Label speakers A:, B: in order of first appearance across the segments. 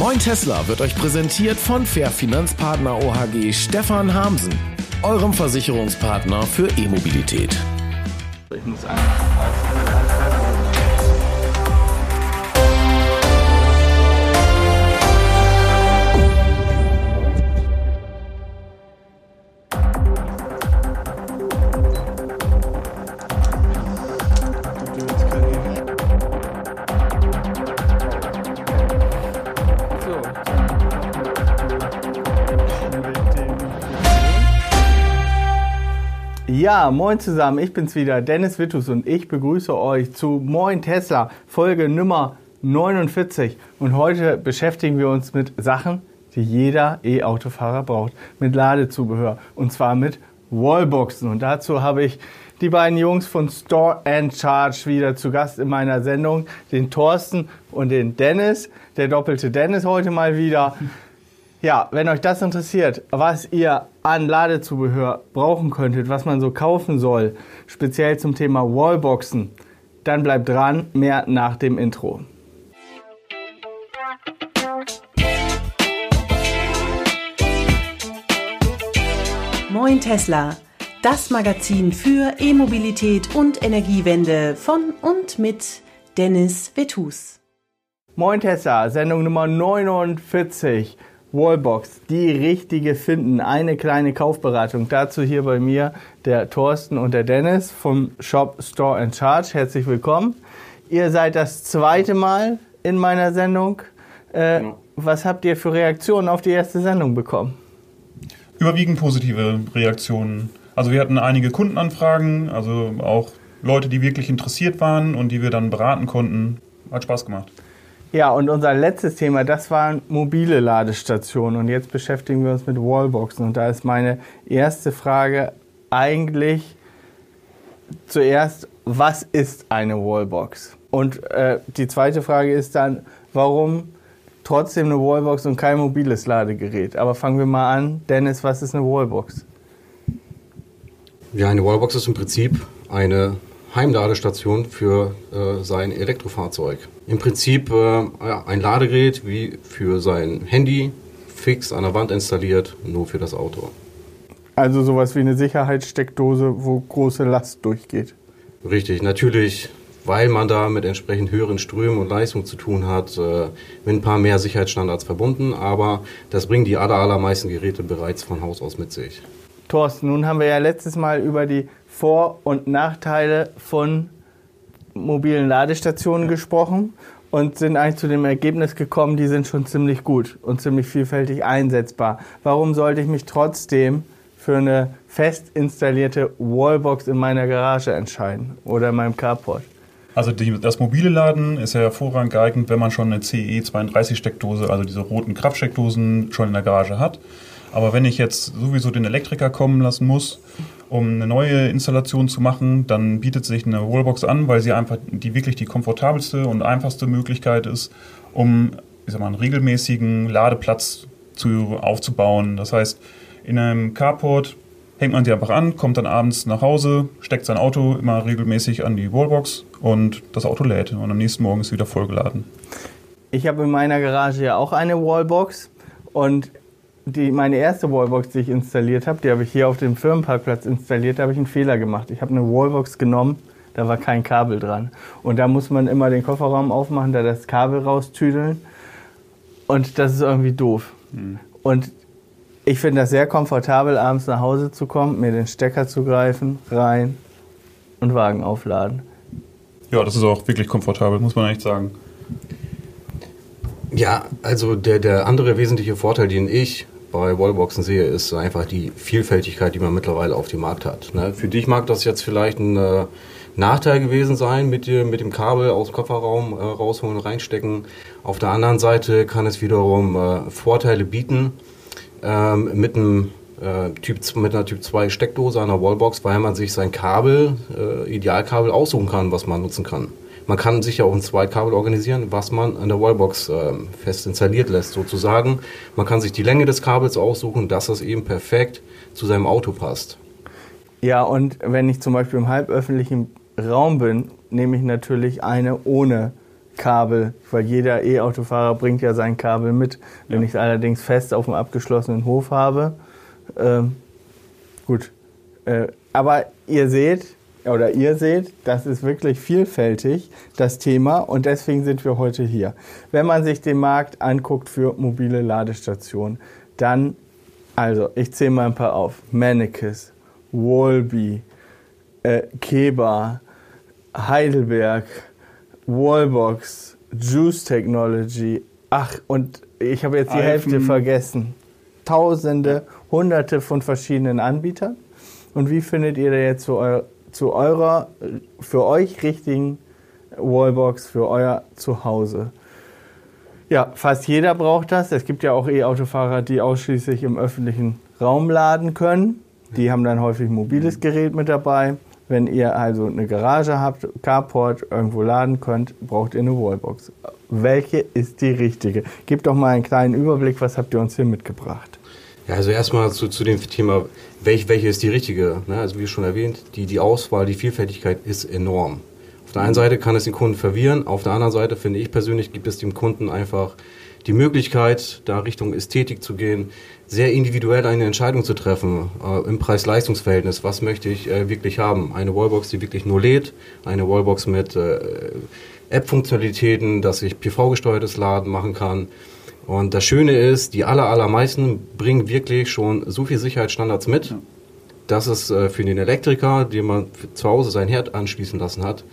A: Moin Tesla wird euch präsentiert von Fair Finanzpartner OHG Stefan Hamsen, eurem Versicherungspartner für E-Mobilität.
B: Ich muss einfach. Ja, moin zusammen, ich bin's wieder, Dennis Wittus und ich begrüße euch zu Moin Tesla, Folge Nummer 49. Und heute beschäftigen wir uns mit Sachen, die jeder E-Autofahrer braucht, mit Ladezubehör und zwar mit Wallboxen. Und dazu habe ich die beiden Jungs von Store and Charge wieder zu Gast in meiner Sendung, den Thorsten und den Dennis, der doppelte Dennis heute mal wieder. Ja, wenn euch das interessiert, was ihr an Ladezubehör brauchen könntet, was man so kaufen soll, speziell zum Thema Wallboxen, dann bleibt dran, mehr nach dem Intro.
C: Moin Tesla, das Magazin für E-Mobilität und Energiewende von und mit Dennis Vetus.
B: Moin Tesla, Sendung Nummer 49. Wallbox, die richtige finden. Eine kleine Kaufberatung. Dazu hier bei mir der Thorsten und der Dennis vom Shop Store and Charge. Herzlich willkommen. Ihr seid das zweite Mal in meiner Sendung. Äh, ja. Was habt ihr für Reaktionen auf die erste Sendung bekommen?
D: Überwiegend positive Reaktionen. Also wir hatten einige Kundenanfragen, also auch Leute, die wirklich interessiert waren und die wir dann beraten konnten. Hat Spaß gemacht.
B: Ja, und unser letztes Thema, das waren mobile Ladestationen. Und jetzt beschäftigen wir uns mit Wallboxen. Und da ist meine erste Frage eigentlich zuerst, was ist eine Wallbox? Und äh, die zweite Frage ist dann, warum trotzdem eine Wallbox und kein mobiles Ladegerät? Aber fangen wir mal an. Dennis, was ist eine Wallbox?
E: Ja, eine Wallbox ist im Prinzip eine Heimladestation für äh, sein Elektrofahrzeug. Im Prinzip äh, ja, ein Ladegerät wie für sein Handy, fix an der Wand installiert, nur für das Auto.
B: Also sowas wie eine Sicherheitssteckdose, wo große Last durchgeht.
E: Richtig, natürlich, weil man da mit entsprechend höheren Strömen und Leistungen zu tun hat, äh, mit ein paar mehr Sicherheitsstandards verbunden, aber das bringen die aller, allermeisten Geräte bereits von Haus aus mit sich.
B: Thorsten, nun haben wir ja letztes Mal über die vor- und Nachteile von mobilen Ladestationen gesprochen und sind eigentlich zu dem Ergebnis gekommen, die sind schon ziemlich gut und ziemlich vielfältig einsetzbar. Warum sollte ich mich trotzdem für eine fest installierte Wallbox in meiner Garage entscheiden oder in meinem Carport?
D: Also die, das mobile Laden ist ja hervorragend geeignet, wenn man schon eine CE32-Steckdose, also diese roten Kraftsteckdosen, schon in der Garage hat. Aber wenn ich jetzt sowieso den Elektriker kommen lassen muss um eine neue Installation zu machen, dann bietet sich eine Wallbox an, weil sie einfach die wirklich die komfortabelste und einfachste Möglichkeit ist, um ich sag mal, einen regelmäßigen Ladeplatz zu, aufzubauen. Das heißt, in einem Carport hängt man sie einfach an, kommt dann abends nach Hause, steckt sein Auto immer regelmäßig an die Wallbox und das Auto lädt und am nächsten Morgen ist wieder vollgeladen.
B: Ich habe in meiner Garage ja auch eine Wallbox und die, meine erste Wallbox, die ich installiert habe, die habe ich hier auf dem Firmenparkplatz installiert, da habe ich einen Fehler gemacht. Ich habe eine Wallbox genommen, da war kein Kabel dran. Und da muss man immer den Kofferraum aufmachen, da das Kabel raustüdeln. Und das ist irgendwie doof. Mhm. Und ich finde das sehr komfortabel, abends nach Hause zu kommen, mir den Stecker zu greifen, rein und Wagen aufladen.
D: Ja, das ist auch wirklich komfortabel, muss man echt sagen.
E: Ja, also der, der andere wesentliche Vorteil, den ich bei Wallboxen sehe, ist einfach die Vielfältigkeit, die man mittlerweile auf dem Markt hat. Ne? Für dich mag das jetzt vielleicht ein äh, Nachteil gewesen sein, mit, mit dem Kabel aus dem Kofferraum äh, rausholen reinstecken. Auf der anderen Seite kann es wiederum äh, Vorteile bieten ähm, mit, einem, äh, typ, mit einer Typ 2 Steckdose, einer Wallbox, weil man sich sein Kabel, äh, Idealkabel aussuchen kann, was man nutzen kann. Man kann sich ja auch ein Zweitkabel organisieren, was man an der Wallbox äh, fest installiert lässt, sozusagen. Man kann sich die Länge des Kabels aussuchen, dass das eben perfekt zu seinem Auto passt.
B: Ja, und wenn ich zum Beispiel im halböffentlichen Raum bin, nehme ich natürlich eine ohne Kabel, weil jeder E-Autofahrer bringt ja sein Kabel mit. Wenn
D: Ja.
B: ich es allerdings fest auf dem abgeschlossenen Hof habe, ähm, gut. Äh, aber ihr seht, oder ihr seht, das ist wirklich vielfältig, das Thema, und deswegen sind wir heute hier. Wenn man sich den Markt anguckt für mobile Ladestationen, dann, also ich zähle mal ein paar auf. Mannekes, Walby, äh, Keba, Heidelberg, Wallbox, Juice Technology. Ach, und ich habe jetzt die
D: Alfen.
B: Hälfte vergessen. Tausende, hunderte von verschiedenen Anbietern. Und wie findet ihr da jetzt zu, eu zu eurer, für euch richtigen Wallbox für euer Zuhause? Ja, fast jeder braucht das. Es gibt ja auch E-Autofahrer, die ausschließlich im öffentlichen Raum laden können. Die haben dann häufig ein mobiles Gerät mit dabei. Wenn ihr also eine Garage habt, Carport, irgendwo laden könnt, braucht ihr eine Wallbox. Welche ist die richtige? Gebt doch mal einen kleinen Überblick, was habt ihr uns hier mitgebracht?
E: Ja, also erstmal zu, zu dem Thema, welch, welche ist die richtige? Ne? Also wie schon erwähnt, die, die Auswahl, die Vielfältigkeit ist enorm. Auf der einen Seite kann es den Kunden verwirren, auf der anderen Seite finde ich persönlich, gibt es dem Kunden einfach die Möglichkeit, da Richtung Ästhetik zu gehen, sehr individuell eine Entscheidung zu treffen äh, im Preis-Leistungs-Verhältnis. Was möchte ich äh, wirklich haben? Eine Wallbox, die wirklich nur lädt, eine Wallbox mit äh, App-Funktionalitäten, dass ich PV-gesteuertes Laden machen kann. Und das Schöne ist, die aller, allermeisten bringen wirklich schon so viel Sicherheitsstandards mit, dass es äh, für den Elektriker, dem man zu Hause sein Herd anschließen lassen hat,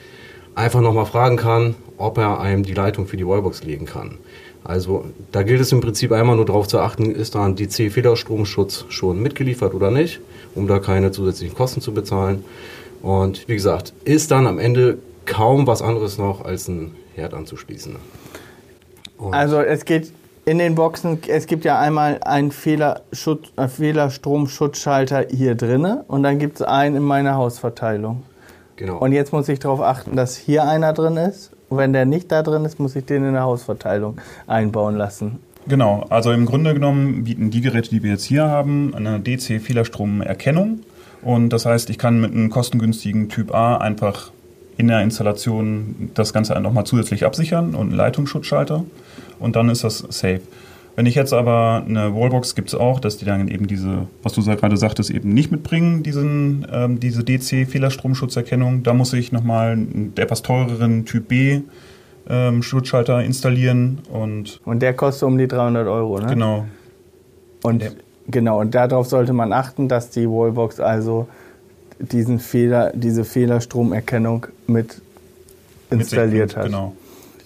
E: einfach nochmal fragen kann, ob er einem die Leitung für die Wallbox legen kann. Also da gilt es im Prinzip einmal nur darauf zu achten, ist da ein DC-Federstromschutz schon mitgeliefert oder nicht, um da keine zusätzlichen Kosten zu bezahlen. Und wie gesagt, ist dann am Ende kaum was anderes noch als ein Herd anzuschließen. Und
B: Also es geht in den Boxen, es gibt ja einmal einen Fehlerschutz, äh, Fehlerstromschutzschalter hier drinne und dann gibt es einen in meiner Hausverteilung.
E: genau.
B: Und jetzt muss ich darauf achten, dass hier einer drin ist. Und wenn der nicht da drin ist, muss ich den in der Hausverteilung einbauen lassen.
D: Genau, also im Grunde genommen bieten die Geräte, die wir jetzt hier haben, eine DC-Fehlerstromerkennung. Und das heißt, ich kann mit einem kostengünstigen Typ A einfach in der Installation das Ganze nochmal zusätzlich absichern und einen Leitungsschutzschalter. Und dann ist das safe. Wenn ich jetzt aber eine Wallbox gibt es auch, dass die dann eben diese, was du gerade sagtest, eben nicht mitbringen, diesen, ähm, diese DC-Fehlerstroምschutzerkennung. Da muss ich nochmal einen etwas teureren Typ B ähm, Schutzschalter installieren und
B: Und der kostet um die 300 Euro. Ne?
D: genau,
B: Und
D: Ja.
B: genau, und darauf sollte man achten, dass die Wallbox also diesen Fehler, diese Fehlerstromerkennung mit installiert hat.
D: Genau.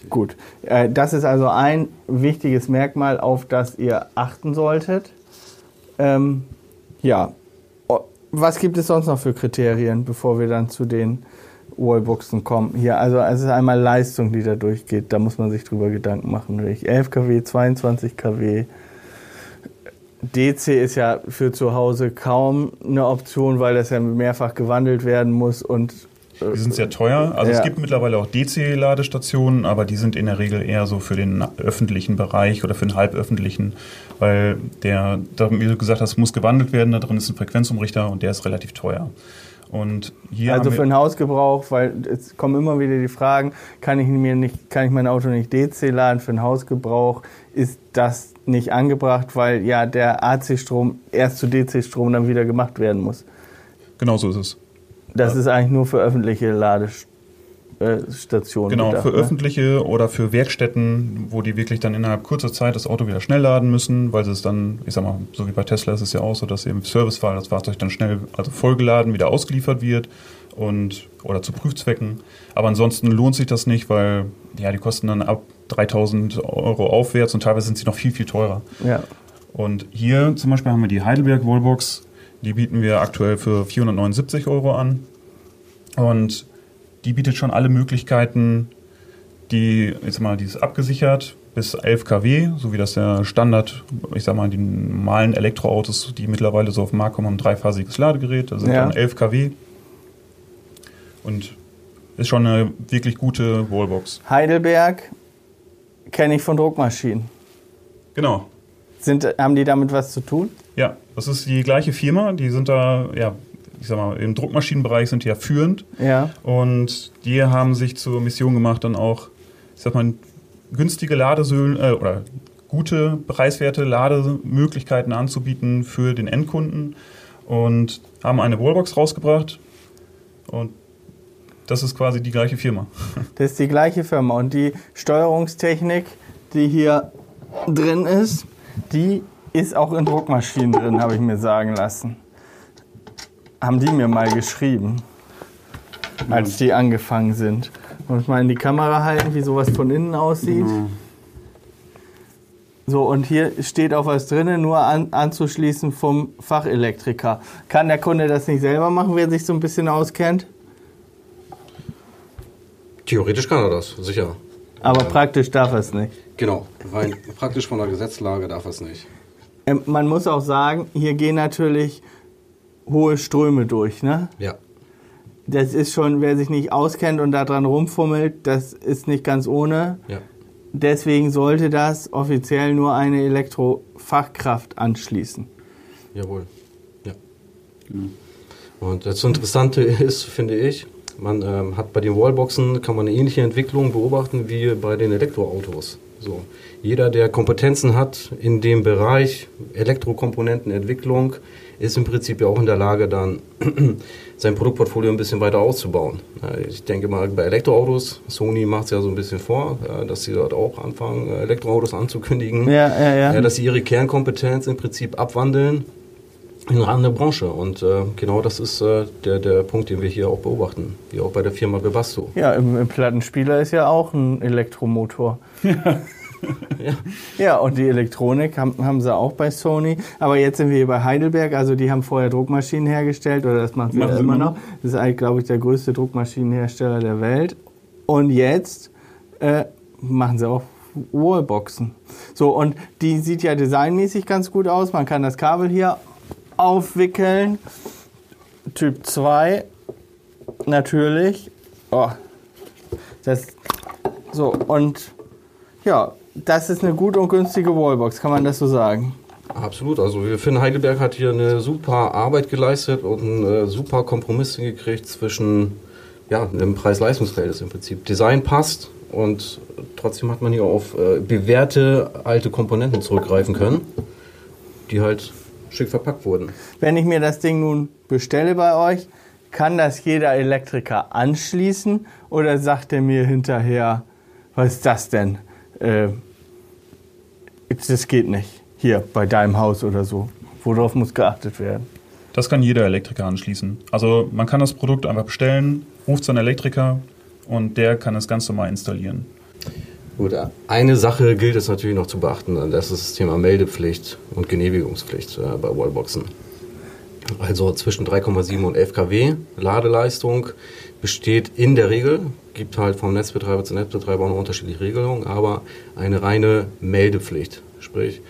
B: Gut. Äh, Das ist also ein wichtiges Merkmal, auf das ihr achten solltet. Ähm, ja. Was gibt es sonst noch für Kriterien, bevor wir dann zu den Wallboxen kommen? Hier, also es ist einmal Leistung, die da durchgeht. Da muss man sich drüber Gedanken machen. Nämlich 11 kW, 22 kW. DC ist ja für zu Hause kaum eine Option, weil das ja mehrfach gewandelt werden muss und
D: Die sind sehr teuer. Also
B: Ja.
D: es gibt mittlerweile auch DC-Ladestationen, aber die sind in der Regel eher so für den öffentlichen Bereich oder für den halböffentlichen, weil der, wie du gesagt hast, muss gewandelt werden. Da drin ist ein Frequenzumrichter und der ist relativ teuer. Und hier
B: Also für den Hausgebrauch, weil es kommen immer wieder die Fragen, kann ich mir nicht, kann ich mein Auto nicht DC laden für den Hausgebrauch? Ist das nicht angebracht, weil ja der AC-Strom erst zu DC-Strom dann wieder gemacht werden muss?
D: genau so ist es.
B: Das ist eigentlich nur für öffentliche Ladestationen.
D: Genau,
B: gedacht,
D: für
B: ne?
D: öffentliche oder für Werkstätten, wo die wirklich dann innerhalb kurzer Zeit das Auto wieder schnell laden müssen, weil sie es dann, ich sag mal, so wie bei Tesla ist es ja auch so, dass im Servicefall das Fahrzeug dann schnell, also vollgeladen wieder ausgeliefert wird und oder zu Prüfzwecken. Aber ansonsten lohnt sich das nicht, weil ja, die kosten dann ab 3000 Euro aufwärts und teilweise sind sie noch viel, viel teurer.
B: Ja.
D: Und hier zum Beispiel haben wir die Heidelberg Wallbox. Die bieten wir aktuell für 479 Euro an. Und die bietet schon alle Möglichkeiten, die, jetzt mal, die ist abgesichert bis 11 kW, so wie das der Standard, ich sag mal, die normalen Elektroautos, die mittlerweile so auf den Markt kommen, haben ein dreiphasiges Ladegerät, da sind
B: Ja.
D: dann 11 kW. Und ist schon eine wirklich gute Wallbox.
B: Heidelberg kenne ich von Druckmaschinen.
D: Genau.
B: Sind, haben die damit was zu tun?
D: Ja, das ist die gleiche Firma. Die sind da, ja, ich sag mal, im Druckmaschinenbereich sind die ja führend.
B: Ja.
D: Und die haben sich zur Mission gemacht, dann auch ich sag mal, günstige Ladesäulen äh, oder gute preiswerte Lademöglichkeiten anzubieten für den Endkunden und haben eine Wallbox rausgebracht und das ist quasi die gleiche Firma.
B: Das ist die gleiche Firma und die Steuerungstechnik, die hier drin ist, die ist auch in Druckmaschinen drin, habe ich mir sagen lassen. Haben die mir mal geschrieben, als die angefangen sind. Muss mal in die Kamera halten, wie sowas von innen aussieht. So, und hier steht auch was drin, nur an, anzuschließen vom Fachelektriker. Kann der Kunde das nicht selber machen, wer sich so ein bisschen auskennt?
E: Theoretisch kann er das, sicher.
B: Aber praktisch darf er es nicht.
E: Genau, rein praktisch von der Gesetzlage darf er es nicht.
B: Ähm, man muss auch sagen, hier gehen natürlich hohe Ströme durch. Ne?
E: Ja.
B: Das ist schon, wer sich nicht auskennt und da dran rumfummelt, das ist nicht ganz ohne.
E: Ja.
B: Deswegen sollte das offiziell nur eine Elektrofachkraft anschließen.
E: Jawohl. Ja. Und das Interessante ist, finde ich, man ähm, hat bei den Wallboxen kann man eine ähnliche Entwicklung beobachten wie bei den Elektroautos. So, jeder, der Kompetenzen hat in dem Bereich Elektrokomponentenentwicklung, ist im Prinzip ja auch in der Lage, dann sein Produktportfolio ein bisschen weiter auszubauen. Ich denke mal, bei Elektroautos, Sony macht es ja so ein bisschen vor, dass sie dort auch anfangen, äh, Elektroautos anzukündigen.
B: Ja, ja, ja.
E: Ja, dass sie ihre Kernkompetenz im Prinzip abwandeln in eine andere Branche. Und äh, genau das ist äh, der, der Punkt, den wir hier auch beobachten, wie auch bei der Firma Bebasto.
B: Ja, im, im Plattenspieler ist ja auch ein Elektromotor. Ja. ja, und die Elektronik haben, haben sie auch bei Sony. Aber jetzt sind wir hier bei Heidelberg. Also die haben vorher Druckmaschinen hergestellt oder das machen sie
D: Machen
B: immer noch. Das ist eigentlich, glaube ich, der größte Druckmaschinenhersteller der Welt. Und jetzt äh, machen sie auch Wallboxen. So, und die sieht ja designmäßig ganz gut aus. Man kann das Kabel hier aufwickeln. Typ 2 natürlich. Oh, das, so, und ja, das ist eine gute und günstige Wallbox, kann man das so sagen?
E: Absolut, also wir finden, Heidelberg hat hier eine super Arbeit geleistet und einen äh, super Kompromiss hingekriegt zwischen ja, einem Preis-Leistungsverhältnis im Prinzip. Design passt und trotzdem hat man hier auf äh, bewährte alte Komponenten zurückgreifen können, die halt schick verpackt wurden.
B: Wenn ich mir das Ding nun bestelle bei euch, kann das jeder Elektriker anschließen oder sagt er mir hinterher, was ist das denn? Äh, das geht nicht. Hier bei deinem Haus oder so. Worauf muss geachtet werden?
D: Das kann jeder Elektriker anschließen. Also man kann das Produkt einfach bestellen, ruft seinen Elektriker und der kann es ganz normal installieren.
E: Gut, eine Sache gilt es natürlich noch zu beachten, das ist das Thema Meldepflicht und Genehmigungspflicht äh, bei Wallboxen. Also zwischen 3,7 und 11 kW Ladeleistung besteht in der Regel, gibt halt vom Netzbetreiber zu Netzbetreiber eine unterschiedliche Regelung, aber eine reine Meldepflicht. Sprich,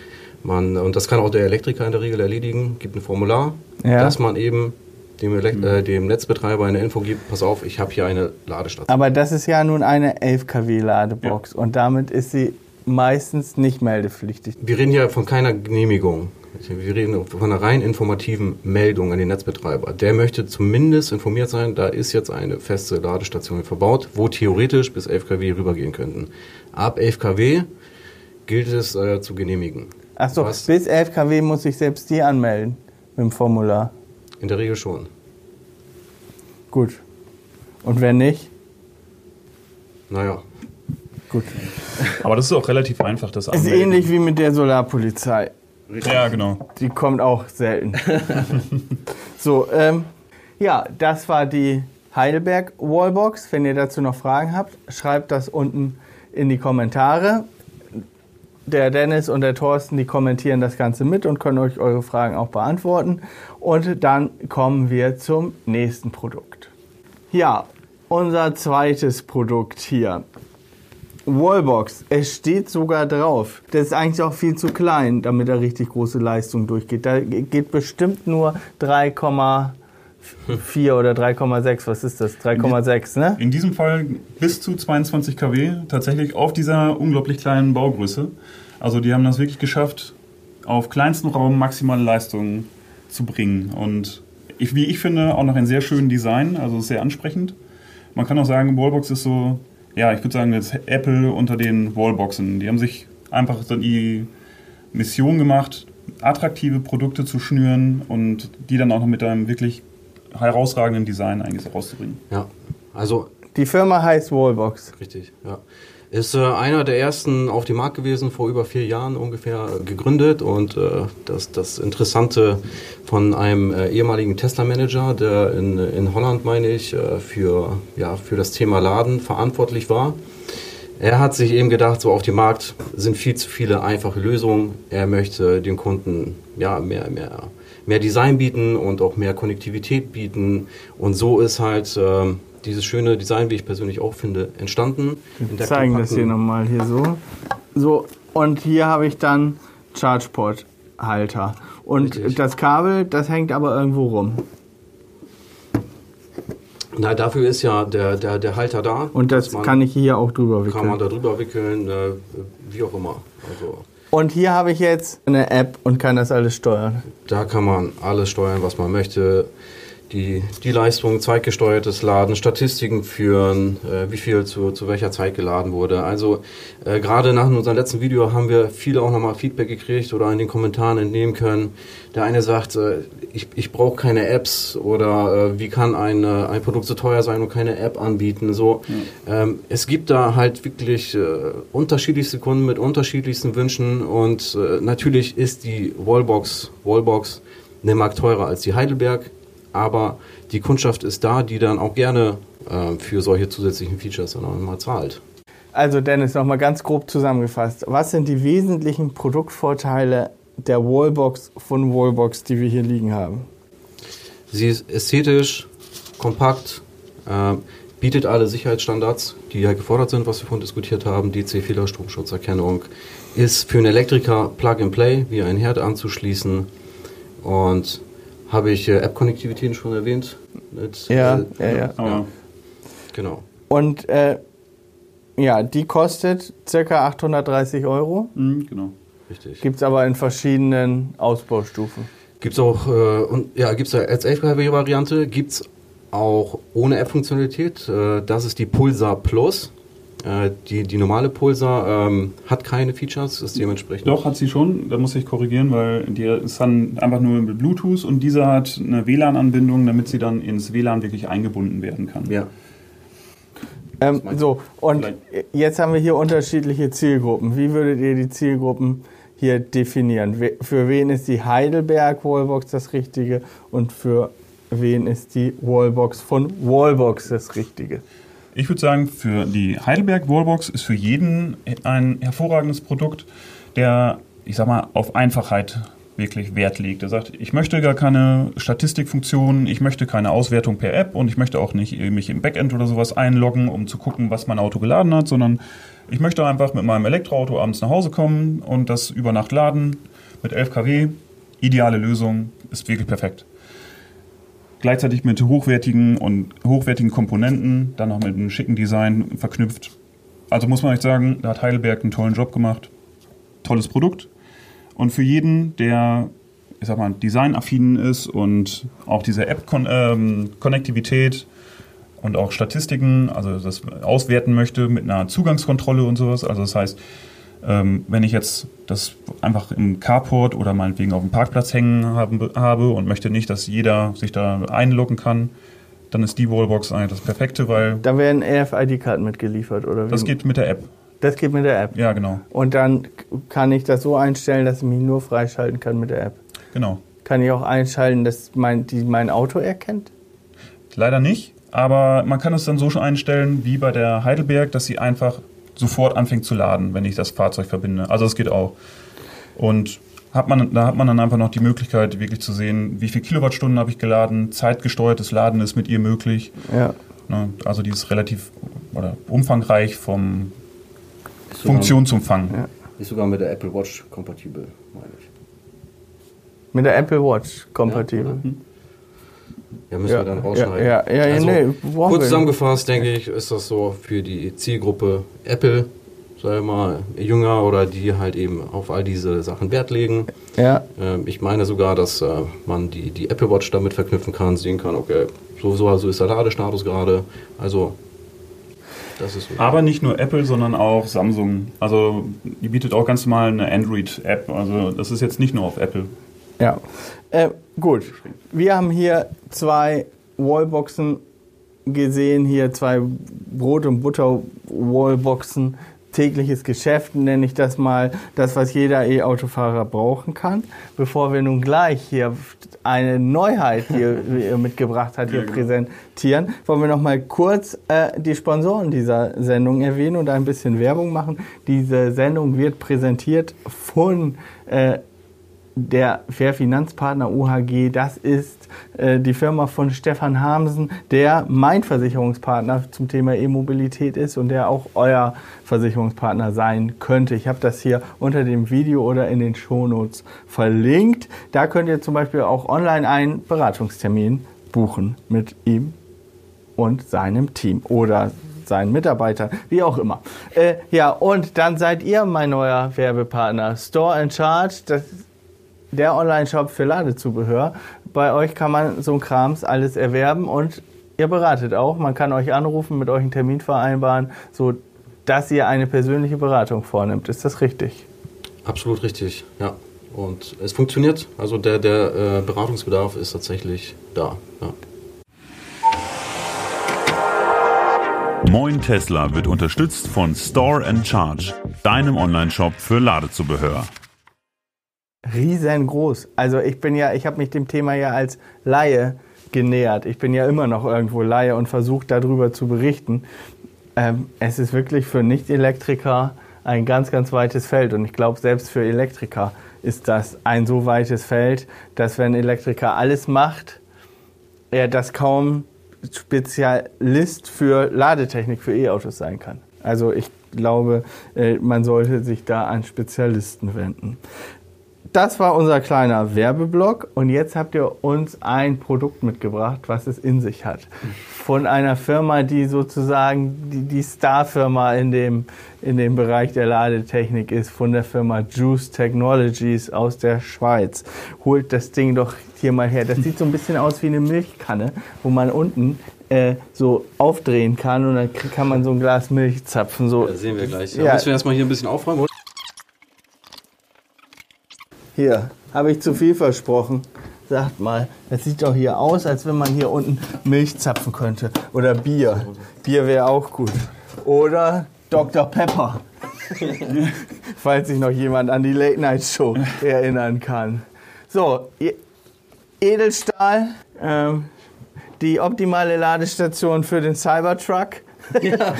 E: man, und das kann auch der Elektriker in der Regel erledigen, gibt ein Formular,
B: Ja.
E: dass man eben dem, Elekt äh, dem Netzbetreiber eine Info gibt, pass auf, ich habe hier eine Ladestation.
B: Aber das ist ja nun eine 11 kW Ladebox und damit ist sie meistens nicht meldepflichtig.
E: Wir reden hier von keiner Genehmigung. Wir reden von einer rein informativen Meldung an den Netzbetreiber. Der möchte zumindest informiert sein, da ist jetzt eine feste Ladestation verbaut, wo theoretisch bis 11 kW rübergehen könnten. Ab 11 kW gilt es äh, zu genehmigen.
B: Achso, bis 11 kW muss ich selbst die anmelden mit dem Formular.
E: In der Regel schon.
B: Gut. Und wenn nicht?
E: Naja,
B: Gut.
D: Aber das ist auch relativ einfach, das
B: Ist
D: Anmelden.
B: ähnlich wie mit der Solarpolizei.
D: Ja, genau.
B: Die kommt auch selten. so, ähm, ja, das war die Heidelberg Wallbox. Wenn ihr dazu noch Fragen habt, schreibt das unten in die Kommentare. Der Dennis und der Thorsten, die kommentieren das Ganze mit und können euch eure Fragen auch beantworten. Und dann kommen wir zum nächsten Produkt. Ja, unser zweites Produkt hier. Wallbox, es steht sogar drauf. Das ist eigentlich auch viel zu klein, damit da richtig große Leistung durchgeht. Da geht bestimmt nur 3,4 oder 3,6. Was ist das? 3,6, ne?
D: In diesem Fall bis zu 22 kW, tatsächlich auf dieser unglaublich kleinen Baugröße. Also die haben das wirklich geschafft, auf kleinstem Raum maximale Leistung zu bringen. Und ich, wie ich finde, auch noch ein sehr schönes Design, also sehr ansprechend. Man kann auch sagen, Wallbox ist so ja, ich würde sagen, jetzt Apple unter den Wallboxen. Die haben sich einfach so die Mission gemacht, attraktive Produkte zu schnüren und die dann auch noch mit einem wirklich herausragenden Design eigentlich rauszubringen.
E: Ja, also
B: Die Firma heißt Wallbox.
E: Richtig, ja. Ist äh, einer der ersten auf dem Markt gewesen, vor über vier Jahren ungefähr äh, gegründet. Und äh, das, das Interessante von einem äh, ehemaligen Tesla-Manager, der in, in Holland, meine ich, äh, für, ja, für das Thema Laden verantwortlich war. Er hat sich eben gedacht, so auf dem Markt sind viel zu viele einfache Lösungen. Er möchte den Kunden ja, mehr, mehr, mehr Design bieten und auch mehr Konnektivität bieten. Und so ist halt ähm, dieses schöne Design, wie ich persönlich auch finde, entstanden.
B: Wir zeigen das hier nochmal hier so. So, und hier habe ich dann ChargePort-Halter. Und
E: Richtig.
B: das Kabel, das hängt aber irgendwo rum.
E: Na, dafür ist ja der, der, der Halter da.
B: Und das
E: man,
B: kann ich hier auch drüber
E: kann man
B: wickeln.
E: da drüber wickeln, äh, wie auch immer. Also
B: Und hier habe ich jetzt eine App und kann das alles steuern.
E: da kann man alles steuern, was man möchte. Die, die Leistung, zeitgesteuertes Laden, Statistiken führen, äh, wie viel zu, zu welcher Zeit geladen wurde. Also äh, gerade nach unserem letzten Video haben wir viele auch nochmal Feedback gekriegt oder in den Kommentaren entnehmen können. Der eine sagt, äh, ich, ich brauche keine Apps oder äh, wie kann ein, äh, ein Produkt so teuer sein und keine App anbieten. So, ähm, es gibt da halt wirklich äh, unterschiedlichste Kunden mit unterschiedlichsten Wünschen und natürlich ist die Wallbox, Wallbox eine Mark teurer als die Heidelberg, aber die Kundschaft ist da, die dann auch gerne äh, für solche zusätzlichen Features dann auch immer zahlt.
B: Also Dennis, nochmal ganz grob zusammengefasst. Was sind die wesentlichen Produktvorteile der Wallbox von Wallbox, die wir hier liegen haben?
E: Sie ist ästhetisch, kompakt, äh, bietet alle Sicherheitsstandards, die ja gefordert sind, was wir vorhin diskutiert haben, DC-Fehler, Stromschutzerkennung, ist für einen Elektriker Plug-and-Play, wie ein Herd anzuschließen und habe ich äh, App-Konnektivitäten schon erwähnt? Mit,
B: Ja,
E: äh,
B: ja, ja.
D: Aber
E: Genau.
B: Und äh, ja, die kostet circa 830 Euro.
D: mh, genau.
E: Richtig.
B: Gibt es aber in verschiedenen Ausbaustufen.
E: Gibt es auch, äh, und, ja, gibt's als 11 variante gibt es auch ohne App-Funktionalität. Äh, das ist die Pulsar Plus. Äh, die, die normale Pulsar ähm, hat keine Features, ist dementsprechend.
D: Doch, hat sie schon. Da muss ich korrigieren, weil die ist dann einfach nur mit Bluetooth und diese hat eine WLAN-Anbindung, damit sie dann ins WLAN wirklich eingebunden werden kann.
E: Ja.
B: Ähm, so, und
D: Vielleicht-
B: jetzt haben wir hier unterschiedliche Zielgruppen. Wie würdet ihr die Zielgruppen hier definieren? Für wen ist die Heidelberg Wallbox das Richtige und für wen ist die Wallbox von Wallbox das Richtige?
D: Ich würde sagen, für die Heidelberg Wallbox ist für jeden ein hervorragendes Produkt, der, ich sag mal, auf Einfachheit wirklich Wert legt. Er sagt, ich möchte gar keine Statistikfunktion, ich möchte keine Auswertung per App und ich möchte auch nicht mich im Backend oder sowas einloggen, um zu gucken, was mein Auto geladen hat, sondern ich möchte einfach mit meinem Elektroauto abends nach Hause kommen und das über Nacht laden mit 11 kW. Ideale Lösung, ist wirklich perfekt gleichzeitig mit hochwertigen und hochwertigen Komponenten, dann noch mit einem schicken Design verknüpft. Also muss man echt sagen, da hat Heidelberg einen tollen Job gemacht. Tolles Produkt. Und für jeden, der, ich sag mal, designaffin ist und auch diese App-Konnektivität und auch Statistiken, also das auswerten möchte mit einer Zugangskontrolle und sowas. Also das heißt, ähm, wenn ich jetzt das einfach im Carport oder meinetwegen auf dem Parkplatz hängen haben, habe und möchte nicht, dass jeder sich da einloggen kann, dann ist die Wallbox eigentlich das Perfekte, weil
B: Da werden RFID-Karten mitgeliefert, oder wie?
D: das geht mit der App.
B: das geht mit der App.
D: Ja, genau.
B: Und dann kann ich das so einstellen, dass ich mich nur freischalten kann mit der App.
D: Genau.
B: Kann ich auch einschalten, dass mein, die mein Auto erkennt?
D: Leider nicht, aber man kann es dann so schon einstellen wie bei der Heidelberg, dass sie einfach sofort anfängt zu laden, wenn ich das Fahrzeug verbinde. Also das geht auch. Und hat man, da hat man dann einfach noch die Möglichkeit, wirklich zu sehen, wie viel Kilowattstunden habe ich geladen, zeitgesteuertes Laden ist mit ihr möglich.
B: Ja.
D: Ne, Also die ist relativ oder umfangreich vom
E: Ist sogar-
D: Funktionsumfang.
B: Ja.
E: Ist sogar mit der Apple Watch kompatibel, meine ich.
B: Mit der Apple Watch kompatibel.
E: Ja, oder? Ja, müssen wir dann rausschneiden.
B: Ja, ja, ja,
E: also,
B: nee,
E: kurz zusammengefasst, denke ich, ist das so für die Zielgruppe Apple, sagen wir mal, jünger oder die halt eben auf all diese Sachen Wert legen.
B: Ja,
E: Ähm, ich meine sogar, dass äh, man die, die Apple Watch damit verknüpfen kann, sehen kann, okay, so, so also ist der Ladestatus gerade. Also Das ist so.
D: Aber nicht nur Apple, sondern auch Samsung. Also die bietet auch ganz normal eine Android-App. Also das ist jetzt nicht nur auf Apple.
B: Ja. Äh, gut. Wir haben hier zwei Wallboxen gesehen, hier zwei Brot- und Butter-Wallboxen. Tägliches Geschäft nenne ich das mal, das, was jeder E-Autofahrer brauchen kann. Bevor wir nun gleich hier eine Neuheit hier mitgebracht hat, hier präsentieren, wollen wir noch mal kurz äh, die Sponsoren dieser Sendung erwähnen und ein bisschen Werbung machen. Diese Sendung wird präsentiert von äh, der Fair Finanzpartner UHG, das ist äh, die Firma von Stefan Hamsen, der mein Versicherungspartner zum Thema E-Mobilität ist und der auch euer Versicherungspartner sein könnte. Ich habe das hier unter dem Video oder in den Shownotes verlinkt. Da könnt ihr zum Beispiel auch online einen Beratungstermin buchen mit ihm und seinem Team oder seinen Mitarbeiter, wie auch immer. Äh, ja, und dann seid ihr mein neuer Werbepartner. Store in Charge, das der Online-Shop für Ladezubehör. Bei euch kann man so ein Krams alles erwerben und ihr beratet auch. Man kann euch anrufen, mit euch einen Termin vereinbaren, so dass ihr eine persönliche Beratung vornimmt. Ist das richtig?
E: Absolut richtig, ja. Und es funktioniert. Also der, der äh, Beratungsbedarf ist tatsächlich da. Ja.
F: Moin Tesla wird unterstützt von Store and Charge, deinem Online-Shop für Ladezubehör
B: riesengroß. Also ich bin ja, ich habe mich dem Thema ja als Laie genähert. Ich bin ja immer noch irgendwo Laie und versuche darüber zu berichten. Ähm, es ist wirklich für Nicht-Elektriker ein ganz, ganz weites Feld. Und ich glaube, selbst für Elektriker ist das ein so weites Feld, dass wenn Elektriker alles macht, er das kaum Spezialist für Ladetechnik für E-Autos sein kann. Also ich glaube, äh, man sollte sich da an Spezialisten wenden das war unser kleiner Werbeblock und jetzt habt ihr uns ein Produkt mitgebracht, was es in sich hat. Von einer Firma, die sozusagen die, die Starfirma in dem, in dem Bereich der Ladetechnik ist, von der Firma Juice Technologies aus der Schweiz. Holt das Ding doch hier mal her. Das sieht so ein bisschen aus wie eine Milchkanne, wo man unten äh, so aufdrehen kann und dann kann man so ein Glas Milch zapfen. So.
E: Ja, sehen wir gleich. Ja, ja. Müssen wir erstmal hier ein bisschen aufräumen,
B: hier, habe ich zu viel versprochen. Sagt mal, das sieht doch hier aus, als wenn man hier unten Milch zapfen könnte. Oder Bier. Bier wäre auch gut. Oder Dr. Pepper. Falls sich noch jemand an die Late Night Show erinnern kann. So, e- Edelstahl, ähm, die optimale Ladestation für den Cybertruck. Ja.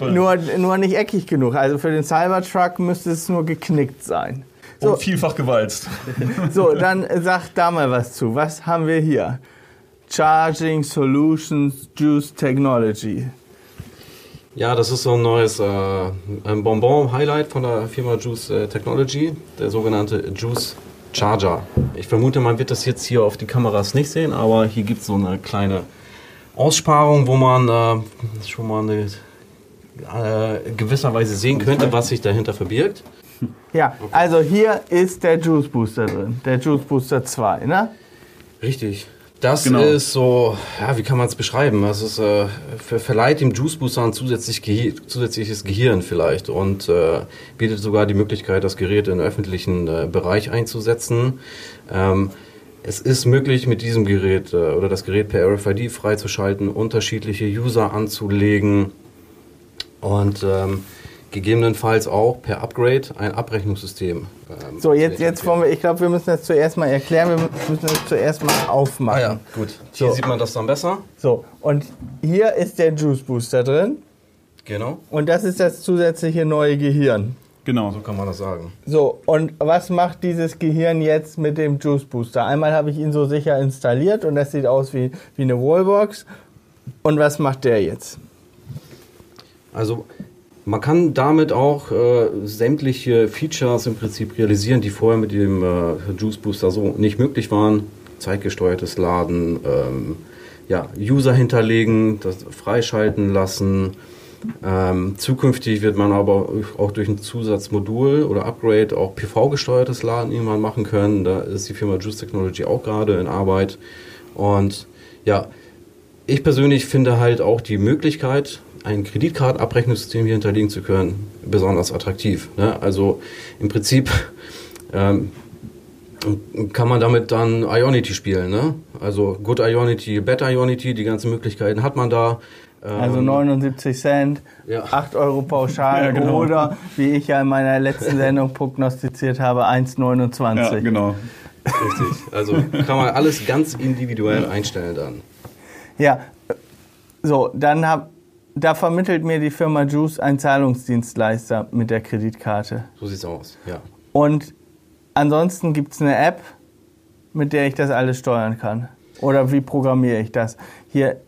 B: nur, nur nicht eckig genug. Also für den Cybertruck müsste es nur geknickt sein.
D: So. Und vielfach gewalzt.
B: So, dann sag da mal was zu. Was haben wir hier? Charging Solutions Juice Technology.
E: Ja, das ist so ein neues äh, ein Bonbon-Highlight von der Firma Juice äh, Technology, der sogenannte Juice Charger. Ich vermute, man wird das jetzt hier auf die Kameras nicht sehen, aber hier gibt es so eine kleine Aussparung, wo man äh, schon mal eine, äh, gewisserweise sehen könnte, was sich dahinter verbirgt.
B: Ja, okay. also hier ist der Juice Booster drin, der Juice Booster 2, ne?
E: Richtig. Das genau. ist so, ja, wie kann man es beschreiben? Das ist, äh, verleiht dem Juice Booster ein zusätzlich Gehir zusätzliches Gehirn vielleicht und äh, bietet sogar die Möglichkeit, das Gerät in öffentlichen äh, Bereich einzusetzen. Ähm, es ist möglich, mit diesem Gerät äh, oder das Gerät per RFID freizuschalten, unterschiedliche User anzulegen und ähm, gegebenenfalls auch per Upgrade ein Abrechnungssystem.
B: Ähm, so, jetzt, jetzt wollen wir, ich glaube, wir müssen das zuerst mal erklären, wir müssen das zuerst mal aufmachen. Ah
E: ja, gut. Hier so. sieht man das dann besser.
B: So, und hier ist der Juice Booster drin.
E: Genau.
B: Und das ist das zusätzliche neue Gehirn.
E: Genau, so kann man das sagen.
B: So, und was macht dieses Gehirn jetzt mit dem Juice Booster? Einmal habe ich ihn so sicher installiert und das sieht aus wie, wie eine Wallbox. Und was macht der jetzt?
E: Also man kann damit auch äh, sämtliche Features im Prinzip realisieren, die vorher mit dem äh, Juice Booster so nicht möglich waren. Zeitgesteuertes Laden, ähm, ja, User hinterlegen, das freischalten lassen. Ähm, zukünftig wird man aber auch durch ein Zusatzmodul oder Upgrade auch PV-gesteuertes Laden irgendwann machen können. Da ist die Firma Juice Technology auch gerade in Arbeit. Und ja, ich persönlich finde halt auch die Möglichkeit, ein Kreditkartenabrechnungssystem hier hinterlegen zu können, besonders attraktiv. Ne? Also im Prinzip ähm, kann man damit dann Ionity spielen. Ne? Also Good Ionity, Bad Ionity, die ganzen Möglichkeiten hat man da.
B: Also
E: Ähm,
B: 79 Cent,
E: Ja.
B: 8 Euro pauschal
D: Ja, genau.
B: oder, wie ich ja in meiner letzten Sendung prognostiziert habe, 1,29.
D: Ja, genau.
E: Richtig. Also kann man alles ganz individuell einstellen dann.
B: Ja, so, dann hab, da vermittelt mir die Firma Juice einen Zahlungsdienstleister mit der Kreditkarte.
E: So sieht's aus. Ja.
B: Und ansonsten gibt es eine App, mit der ich das alles steuern kann. Oder wie programmiere ich das? Hier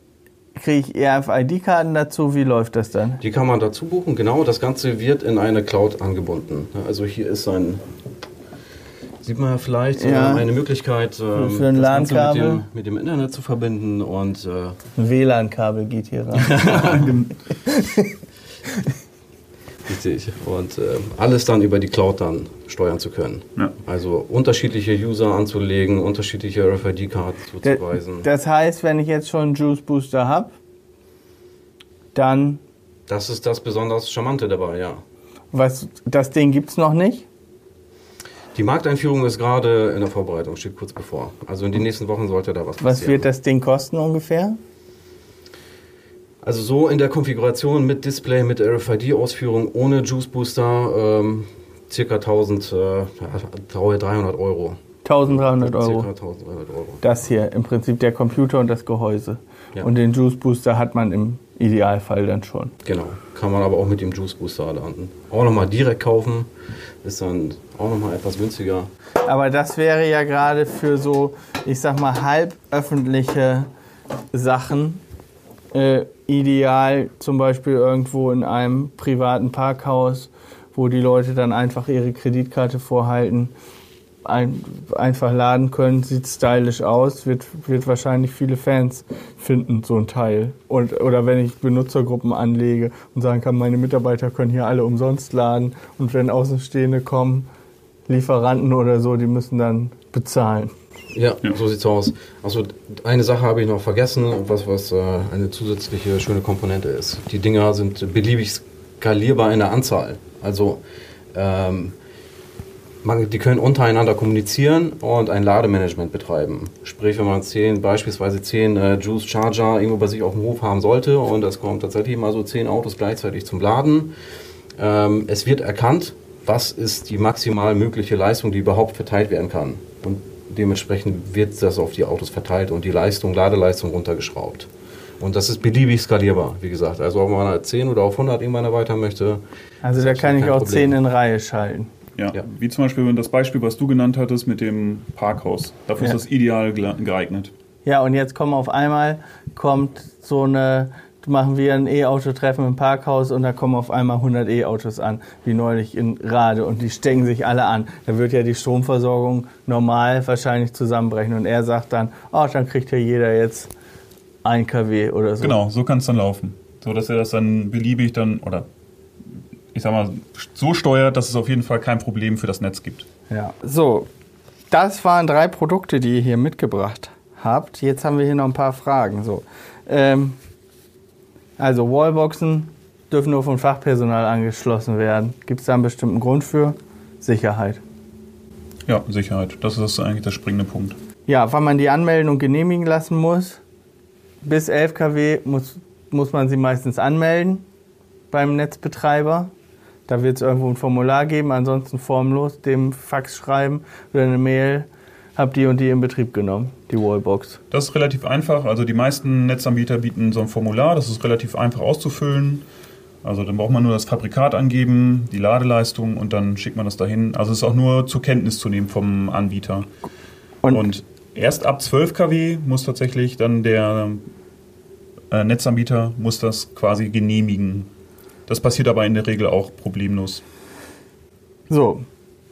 B: kriege ich RFID-Karten dazu, wie läuft das dann?
E: Die kann man dazu buchen, genau. Das Ganze wird in eine Cloud angebunden. Also hier ist ein, sieht man ja vielleicht,
B: Ja.
E: äh, eine Möglichkeit, ähm,
B: Für ein
E: das Ganze mit dem, mit dem Internet zu verbinden und äh,
B: Ein WLAN-Kabel geht hier rein.
E: richtig und äh, alles dann über die Cloud dann steuern zu können.
D: Ja.
E: Also unterschiedliche User anzulegen, unterschiedliche RFID-Karten zuzuweisen.
B: das heißt, wenn ich jetzt schon einen Juice Booster habe, dann,
E: Das ist das besonders Charmante dabei, ja.
B: was, das Ding gibt es noch nicht.
E: Die Markteinführung ist gerade in der Vorbereitung, steht kurz bevor. Also in den nächsten Wochen sollte da was passieren.
B: Was wird das Ding kosten ungefähr?
E: Also so in der Konfiguration mit Display, mit RFID-Ausführung, ohne Juice Booster, ähm, circa 1000, äh, ja, 300 Euro.
B: 1300 Euro.
E: Circa 1300 Euro.
B: Das hier, im Prinzip der Computer und das Gehäuse.
E: Ja.
B: Und den Juice Booster hat man im Idealfall dann schon.
E: Genau. Kann man aber auch mit dem Juice Booster dann auch nochmal direkt kaufen. Ist dann auch nochmal etwas günstiger.
B: Aber das wäre ja gerade für so, ich sag mal, halb öffentliche Sachen äh, ideal. Zum Beispiel irgendwo in einem privaten Parkhaus, wo die Leute dann einfach ihre Kreditkarte vorhalten, ein, einfach laden können, sieht stylisch aus, wird, wird wahrscheinlich viele Fans finden, so ein Teil. Und, oder wenn ich Benutzergruppen anlege und sagen kann, meine Mitarbeiter können hier alle umsonst laden und wenn Außenstehende kommen, Lieferanten oder so, die müssen dann bezahlen.
E: Ja, so sieht's aus. Also eine Sache habe ich noch vergessen, was, was äh, eine zusätzliche schöne Komponente ist. Die Dinger sind beliebig skalierbar in der Anzahl. Also ähm, man, die können untereinander kommunizieren und ein Lademanagement betreiben. Sprich, wenn man zehn, beispielsweise zehn äh, Juice Charger irgendwo bei sich auf dem Hof haben sollte und es kommen tatsächlich mal so zehn Autos gleichzeitig zum Laden, ähm, es wird erkannt, was ist die maximal mögliche Leistung, die überhaupt verteilt werden kann. Und dementsprechend wird das auf die Autos verteilt und die Leistung, Ladeleistung runtergeschraubt. Und das ist beliebig skalierbar, wie gesagt. Also ob man halt 10 oder auf 100 irgendwann erweitern möchte.
B: Also da kann ich auch
E: Problem.
B: 10 in Reihe schalten.
D: Ja.
E: Ja.
D: Wie zum Beispiel das Beispiel, was du genannt hattest mit dem Parkhaus. Dafür
B: Ja.
D: ist das ideal geeignet.
B: Ja, und jetzt kommen auf einmal, kommt so eine, machen wir ein E-Auto-Treffen im Parkhaus und da kommen auf einmal 100 E-Autos an, wie neulich in Rade und die stecken sich alle an. Da wird ja die Stromversorgung normal wahrscheinlich zusammenbrechen und er sagt dann, oh, dann kriegt ja jeder jetzt ein kW oder so.
D: Genau, so kann es dann laufen. So dass er das dann beliebig dann, oder ich sag mal, so steuert, dass es auf jeden Fall kein Problem für das Netz gibt.
B: Ja. So, das waren drei Produkte, die ihr hier mitgebracht habt. Jetzt haben wir hier noch ein paar Fragen. So, ähm, also Wallboxen dürfen nur von Fachpersonal angeschlossen werden. Gibt es da einen bestimmten Grund für? Sicherheit.
D: Ja, Sicherheit. Das ist eigentlich der springende Punkt.
B: Ja, wann man die anmelden und genehmigen lassen muss, bis 11 kW muss, muss man sie meistens anmelden beim Netzbetreiber. Da wird es irgendwo ein Formular geben, ansonsten formlos dem Fax schreiben oder eine Mail. Hab die und die in Betrieb genommen, die Wallbox.
D: Das ist relativ einfach. Also die meisten Netzanbieter bieten so ein Formular. Das ist relativ einfach auszufüllen. Also dann braucht man nur das Fabrikat angeben, die Ladeleistung und dann schickt man das dahin. Also es ist auch nur zur Kenntnis zu nehmen vom Anbieter.
B: Und,
D: Und erst ab 12 kW muss tatsächlich dann der äh, Netzanbieter muss das quasi genehmigen. Das passiert aber in der Regel auch problemlos.
B: so,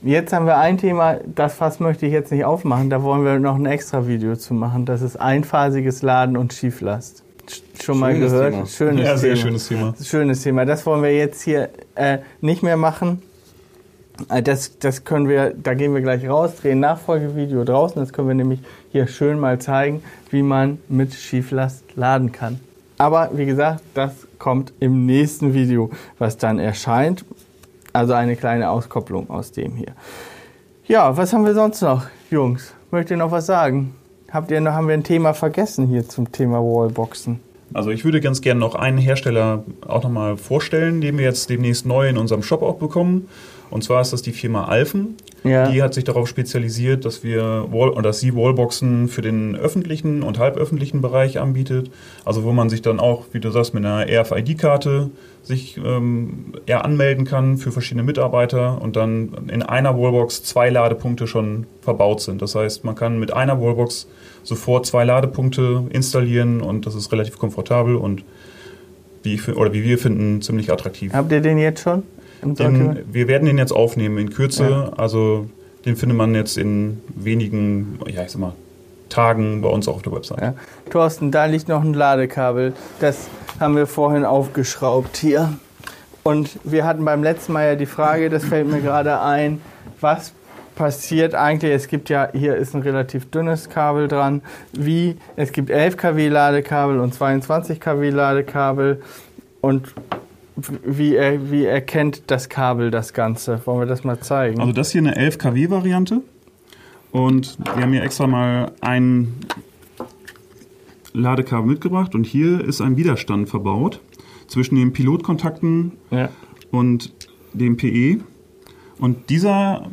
B: jetzt haben wir ein Thema, das Fass möchte ich jetzt nicht aufmachen, da wollen wir noch ein extra Video zu machen. Das ist einphasiges Laden und Schieflast. Sch- Schon mal
E: Schönes
B: gehört?
E: Thema.
B: Schönes
D: ja, sehr
B: Thema.
D: schönes Thema.
B: Schönes Thema. Das wollen wir jetzt hier äh, nicht mehr machen. Äh, Das, das können wir, da gehen wir gleich raus, drehen ein Nachfolgevideo draußen. Das können wir nämlich hier schön mal zeigen, wie man mit Schieflast laden kann. Aber wie gesagt, das kommt im nächsten Video, was dann erscheint. Also eine kleine Auskopplung aus dem hier. Ja, was haben wir sonst noch, Jungs? Möchtet ihr noch was sagen? Habt ihr noch, haben wir ein Thema vergessen hier zum Thema Wallboxen?
D: Also ich würde ganz gerne noch einen Hersteller auch nochmal vorstellen, den wir jetzt demnächst neu in unserem Shop auch bekommen. Und zwar ist das die Firma Alphen.
B: Ja.
D: Die hat sich darauf spezialisiert, dass wir Wall oder dass sie Wallboxen für den öffentlichen und halböffentlichen Bereich anbietet. Also wo man sich dann auch, wie du sagst, mit einer RFID-Karte sich ähm, ja, anmelden kann für verschiedene Mitarbeiter und dann in einer Wallbox zwei Ladepunkte schon verbaut sind. Das heißt, man kann mit einer Wallbox sofort zwei Ladepunkte installieren und das ist relativ komfortabel und wie, ich, oder wie wir finden, ziemlich attraktiv.
B: Habt ihr den jetzt schon?
D: Den, wir werden den jetzt aufnehmen in Kürze.
B: Ja.
D: Also den findet man jetzt in wenigen, ja ich sag mal, Tagen bei uns auch auf der Website.
B: Ja. Thorsten, da liegt noch ein Ladekabel. Das haben wir vorhin aufgeschraubt hier. Und wir hatten beim letzten Mal ja die Frage, das fällt mir gerade ein, was passiert eigentlich? Es gibt ja, hier ist ein relativ dünnes Kabel dran. Wie, es gibt 11 kW Ladekabel und 22 kW Ladekabel. Und wie, er, wie erkennt das Kabel das Ganze? Wollen wir das mal zeigen?
D: Also das hier eine 11 kW Variante. Und wir haben hier extra mal ein Ladekabel mitgebracht und hier ist ein Widerstand verbaut zwischen den Pilotkontakten
B: ja.
D: und dem PE. Und dieser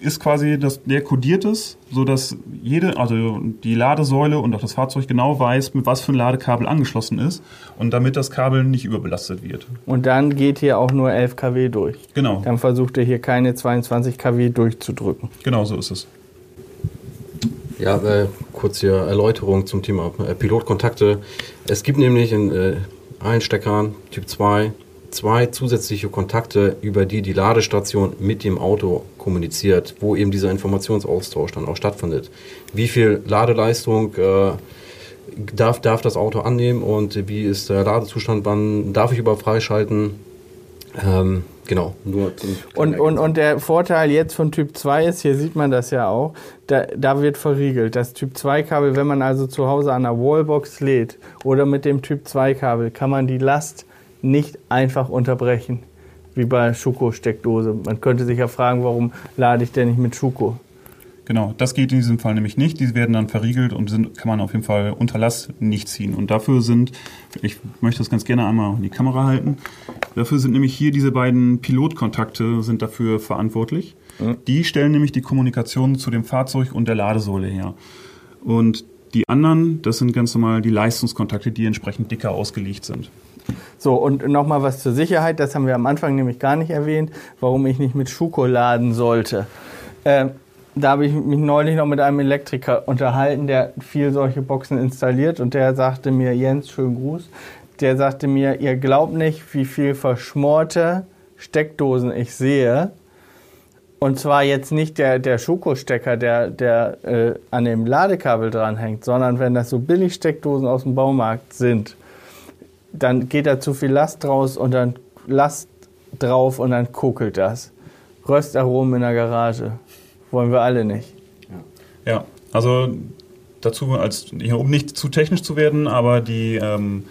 D: ist quasi, das, der kodiert es, sodass jede, also die Ladesäule und auch das Fahrzeug genau weiß, mit was für ein Ladekabel angeschlossen ist und damit das Kabel nicht überbelastet wird.
B: Und dann geht hier auch nur 11 kW durch.
D: Genau,
B: Dann versucht er hier keine 22 kW durchzudrücken.
D: genau so ist es.
E: Ja, äh, kurz hier Erläuterung zum Thema äh, Pilotkontakte. Es gibt nämlich in äh, allen Steckern Typ 2 zwei zusätzliche Kontakte, über die die Ladestation mit dem Auto kommuniziert, wo eben dieser Informationsaustausch dann auch stattfindet. Wie viel Ladeleistung äh, darf, darf das Auto annehmen und wie ist der Ladezustand, wann darf ich überhaupt freischalten? Ähm, genau, nur
B: Und, und, und der Vorteil jetzt von Typ 2 ist, hier sieht man das ja auch, da, da wird verriegelt. Das Typ 2 Kabel, wenn man also zu Hause an der Wallbox lädt oder mit dem Typ 2 Kabel, kann man die Last nicht einfach unterbrechen, wie bei Schuko-Steckdose. Man könnte sich ja fragen, warum lade ich denn nicht mit Schuko?
D: Genau, das geht in diesem Fall nämlich nicht. Die werden dann verriegelt und sind, kann man auf jeden Fall unter Last nicht ziehen. Und dafür sind, ich möchte das ganz gerne einmal in die Kamera halten, dafür sind nämlich hier diese beiden Pilotkontakte sind dafür verantwortlich. Die stellen nämlich die Kommunikation zu dem Fahrzeug und der Ladesäule her. Und die anderen, das sind ganz normal die Leistungskontakte, die entsprechend dicker ausgelegt sind.
B: So, und nochmal was zur Sicherheit, das haben wir am Anfang nämlich gar nicht erwähnt, warum ich nicht mit Schuko laden sollte. Ähm, da habe ich mich neulich noch mit einem Elektriker unterhalten, der viel solche Boxen installiert und der sagte mir, Jens, schönen Gruß, der sagte mir, ihr glaubt nicht, wie viel verschmorte Steckdosen ich sehe. Und zwar jetzt nicht der, der Schuko-Stecker, der, der äh, an dem Ladekabel dranhängt, sondern wenn das so Billigsteckdosen aus dem Baumarkt sind, dann geht da zu viel Last draus und dann Last drauf und dann kokelt das. Röstaromen in der Garage. Wollen wir alle nicht.
D: Ja, also dazu, als, um nicht zu technisch zu werden, aber die ähm,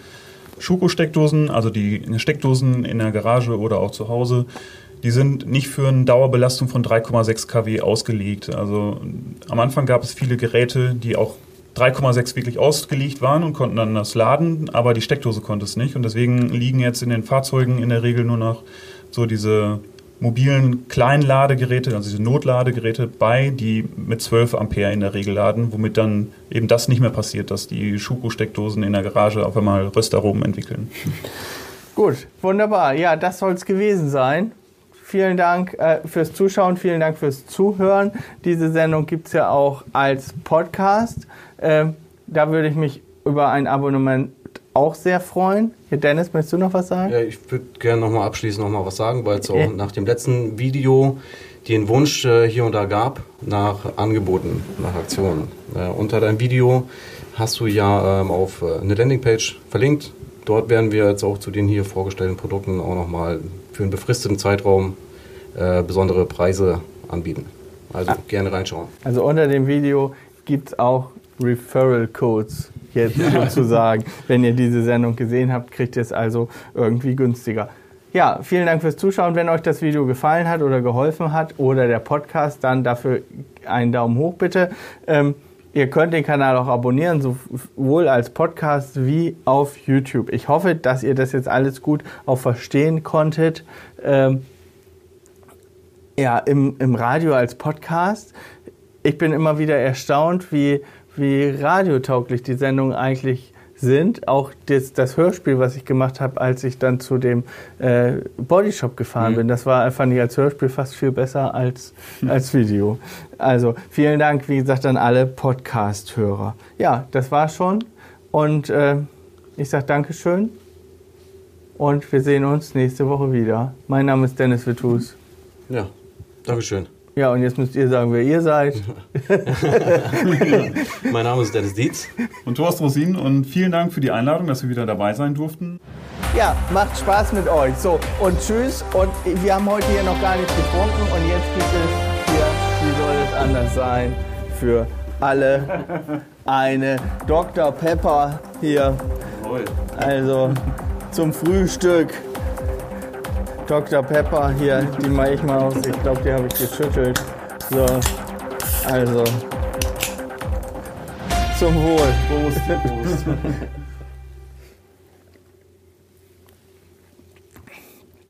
D: Schuko-Steckdosen, also die Steckdosen in der Garage oder auch zu Hause, die sind nicht für eine Dauerbelastung von 3,6 kW ausgelegt. Also am Anfang gab es viele Geräte, die auch 3,6 wirklich ausgelegt waren und konnten dann das laden, aber die Steckdose konnte es nicht. Und deswegen liegen jetzt in den Fahrzeugen in der Regel nur noch so diese mobilen Kleinladegeräte, also diese Notladegeräte bei, die mit 12 Ampere in der Regel laden, womit dann eben das nicht mehr passiert, dass die Schuko-Steckdosen in der Garage auf einmal Röstaromen entwickeln.
B: Gut, wunderbar. Ja, das soll es gewesen sein. Vielen Dank äh, fürs Zuschauen, vielen Dank fürs Zuhören. Diese Sendung gibt es ja auch als Podcast. Ähm, da würde ich mich über ein Abonnement auch sehr freuen. Hier, Dennis, möchtest du noch was sagen?
E: Ja, ich würde gerne nochmal abschließend noch mal was sagen, weil es auch
B: Ja.
E: nach dem letzten Video den Wunsch äh, hier und da gab nach Angeboten, nach Aktionen. Äh, unter deinem Video hast du ja ähm, auf äh, eine Landingpage verlinkt. Dort werden wir jetzt auch zu den hier vorgestellten Produkten auch nochmal für einen befristeten Zeitraum äh, besondere Preise anbieten. Also gerne reinschauen.
B: Also unter dem Video gibt es auch Referral Codes jetzt sozusagen. Wenn ihr diese Sendung gesehen habt, kriegt ihr es also irgendwie günstiger. Ja, vielen Dank fürs Zuschauen. Wenn euch das Video gefallen hat oder geholfen hat oder der Podcast, dann dafür einen Daumen hoch bitte. Ähm, ihr könnt den Kanal auch abonnieren, sowohl als Podcast wie auf YouTube. Ich hoffe, dass ihr das jetzt alles gut auch verstehen konntet. Ähm, ja, im, im Radio als Podcast. Ich bin immer wieder erstaunt, wie, wie radiotauglich die Sendungen eigentlich sind. Auch das, das Hörspiel, was ich gemacht habe, als ich dann zu dem äh, Bodyshop gefahren mhm. bin, das war, fand ich als Hörspiel fast viel besser als, als Video. Also vielen Dank, wie gesagt, an alle Podcast-Hörer. Ja, das war schon. Und äh, ich sage Dankeschön. Und wir sehen uns nächste Woche wieder. Mein Name ist Dennis Vitus.
E: Ja, Dankeschön.
B: Ja, und jetzt müsst ihr sagen, wer ihr seid.
E: mein Name ist Dennis Dietz.
D: Und Thorsten Rosin und vielen Dank für die Einladung, dass wir wieder dabei sein durften.
B: Ja, macht Spaß mit euch. So, und tschüss. Und wir haben heute hier noch gar nichts getrunken und jetzt gibt es hier, wie soll es anders sein, für alle eine Dr. Pepper hier. Also zum Frühstück. Dr. Pepper hier, die mache ich mal aus. Ich glaube, die habe ich geschüttelt. So, also. Zum Wohl. Prost. Prost.